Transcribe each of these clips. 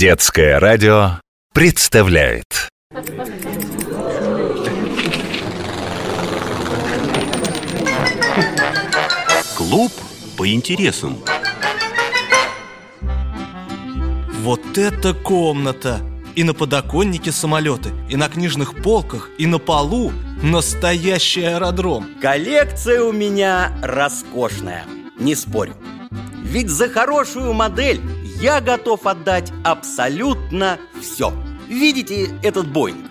Детское радио представляет. Клуб по интересам. Вот это комната! И на подоконнике самолеты, и на книжных полках, и на полу Настоящий аэродром. Коллекция у меня роскошная, не спорю. Ведь за хорошую модель я готов отдать абсолютно все Видите этот Боинг?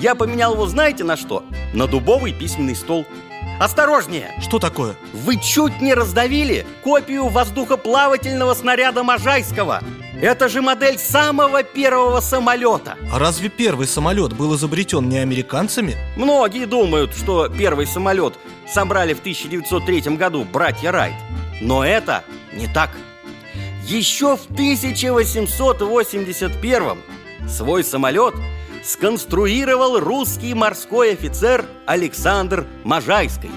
Я поменял его знаете на что? На дубовый письменный стол Осторожнее! Что такое? Вы чуть не раздавили копию воздухоплавательного снаряда Можайского Это же модель самого первого самолета А разве первый самолет был изобретен не американцами? Многие думают, что первый самолет собрали в 1903 году братья Райт Но это не так Еще в 1881 свой самолет сконструировал русский морской офицер Александр Можайский.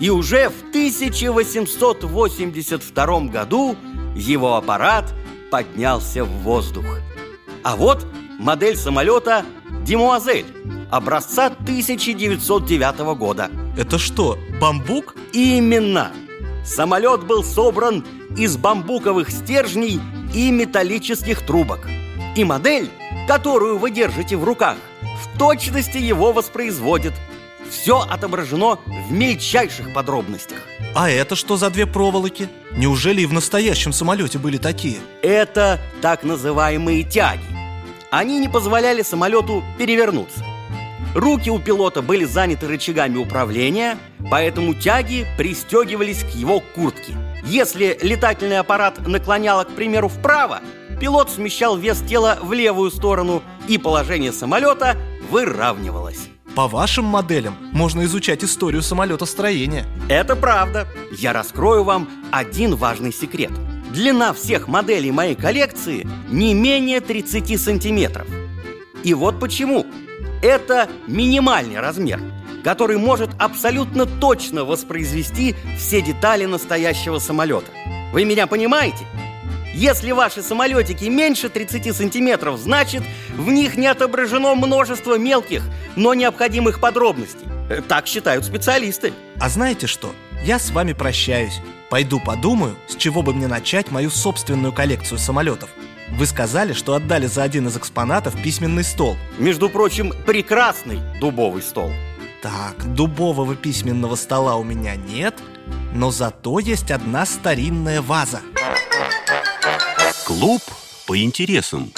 И уже в 1882 году его аппарат поднялся в воздух. А вот модель самолета «Демуазель» образца 1909 года. Это что, бамбук? Именно! Самолет был собран из бамбуковых стержней и металлических трубок. И модель – которую вы держите в руках, в точности его воспроизводит. Все отображено в мельчайших подробностях. А это что за две проволоки? Неужели и в настоящем самолете были такие? Это так называемые тяги. Они не позволяли самолету перевернуться. Руки у пилота были заняты рычагами управления, поэтому тяги пристегивались к его куртке. Если летательный аппарат наклоняло, к примеру, вправо, пилот смещал вес тела в левую сторону, и положение самолета выравнивалось. По вашим моделям можно изучать историю самолетостроения. Это правда. Я раскрою вам один важный секрет. Длина всех моделей моей коллекции не менее 30 сантиметров. И вот почему. Это минимальный размер, который может абсолютно точно воспроизвести все детали настоящего самолета. Вы меня понимаете? Если ваши самолетики меньше 30 сантиметров, значит, в них не отображено множество мелких, но необходимых подробностей. Э, так считают специалисты. А знаете что? Я с вами прощаюсь. Пойду подумаю, с чего бы мне начать мою собственную коллекцию самолетов. Вы сказали, что отдали за один из экспонатов письменный стол. Между прочим, прекрасный дубовый стол. Так, дубового письменного стола у меня нет, но зато есть одна старинная ваза. Клуб по интересам